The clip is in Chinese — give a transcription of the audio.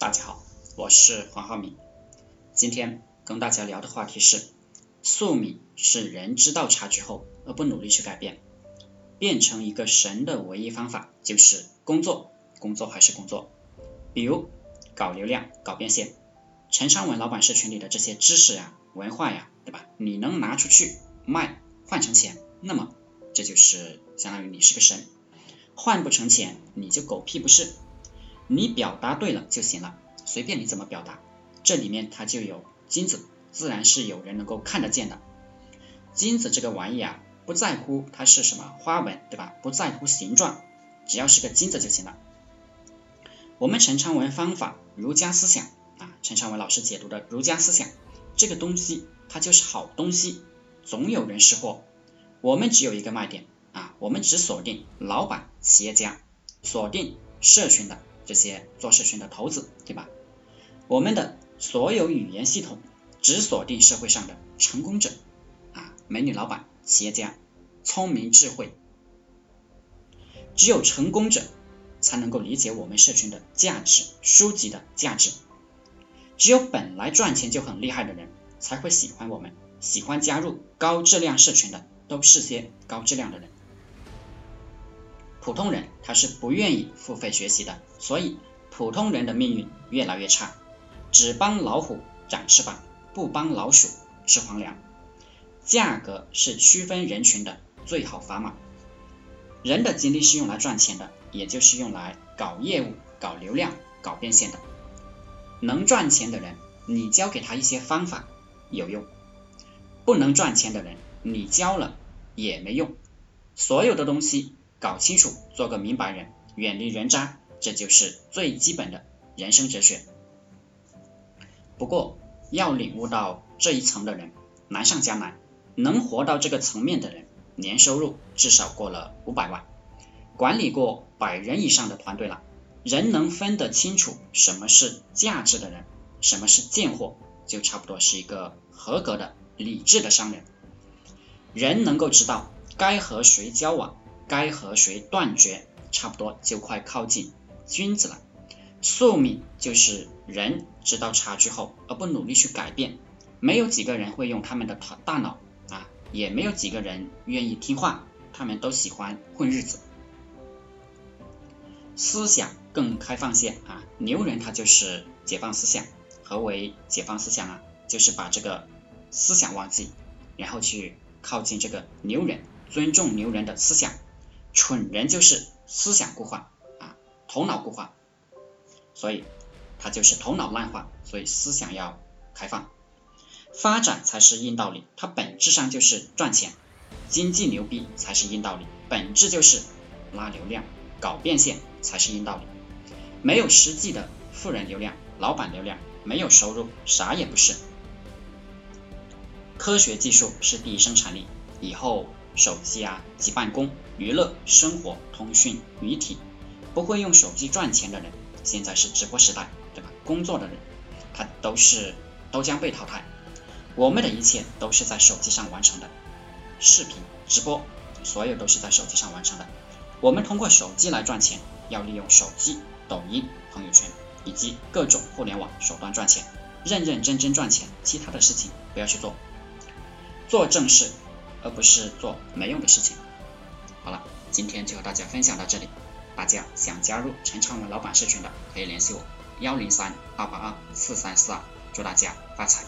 大家好，我是黄浩明。今天跟大家聊的话题是：宿命是人知道差距后而不努力去改变，变成一个神的唯一方法就是工作，工作还是工作。比如搞流量、搞变现，陈昌文老板社群里的这些知识呀、文化呀，对吧？你能拿出去卖换成钱，那么这就是相当于你是个神；换不成钱，你就狗屁不是。你表达对了就行了，随便你怎么表达，这里面它就有金子，自然是有人能够看得见的。金子这个玩意啊，不在乎它是什么花纹，对吧？不在乎形状，只要是个金子就行了。我们陈昌文方法儒家思想啊，陈昌文老师解读的儒家思想，这个东西它就是好东西，总有人识货。我们只有一个卖点啊，我们只锁定老板、企业家，锁定社群的。这些做社群的投资，对吧？我们的所有语言系统只锁定社会上的成功者啊，美女老板、企业家、聪明智慧，只有成功者才能够理解我们社群的价值、书籍的价值。只有本来赚钱就很厉害的人才会喜欢我们，喜欢加入高质量社群的都是些高质量的人。普通人他是不愿意付费学习的，所以普通人的命运越来越差。只帮老虎长翅膀，不帮老鼠吃皇粮。价格是区分人群的最好砝码。人的精力是用来赚钱的，也就是用来搞业务、搞流量、搞变现的。能赚钱的人，你教给他一些方法有用；不能赚钱的人，你教了也没用。所有的东西。搞清楚，做个明白人，远离人渣，这就是最基本的人生哲学。不过，要领悟到这一层的人难上加难。能活到这个层面的人，年收入至少过了五百万，管理过百人以上的团队了。人能分得清楚什么是价值的人，什么是贱货，就差不多是一个合格的理智的商人。人能够知道该和谁交往。该和谁断绝，差不多就快靠近君子了。宿命就是人知道差距后而不努力去改变，没有几个人会用他们的大脑啊，也没有几个人愿意听话，他们都喜欢混日子。思想更开放些啊，牛人他就是解放思想。何为解放思想啊？就是把这个思想忘记，然后去靠近这个牛人，尊重牛人的思想。蠢人就是思想固化啊，头脑固化，所以他就是头脑烂化，所以思想要开放，发展才是硬道理，它本质上就是赚钱，经济牛逼才是硬道理，本质就是拉流量，搞变现才是硬道理，没有实际的富人流量、老板流量，没有收入，啥也不是。科学技术是第一生产力，以后。手机啊，及办公、娱乐、生活、通讯、媒体，不会用手机赚钱的人，现在是直播时代，对吧？工作的人，他都是都将被淘汰。我们的一切都是在手机上完成的，视频、直播，所有都是在手机上完成的。我们通过手机来赚钱，要利用手机、抖音、朋友圈以及各种互联网手段赚钱，认认真真赚钱，其他的事情不要去做，做正事。而不是做没用的事情。好了，今天就和大家分享到这里。大家想加入陈昌文老板社群的，可以联系我幺零三二八二四三四二。祝大家发财！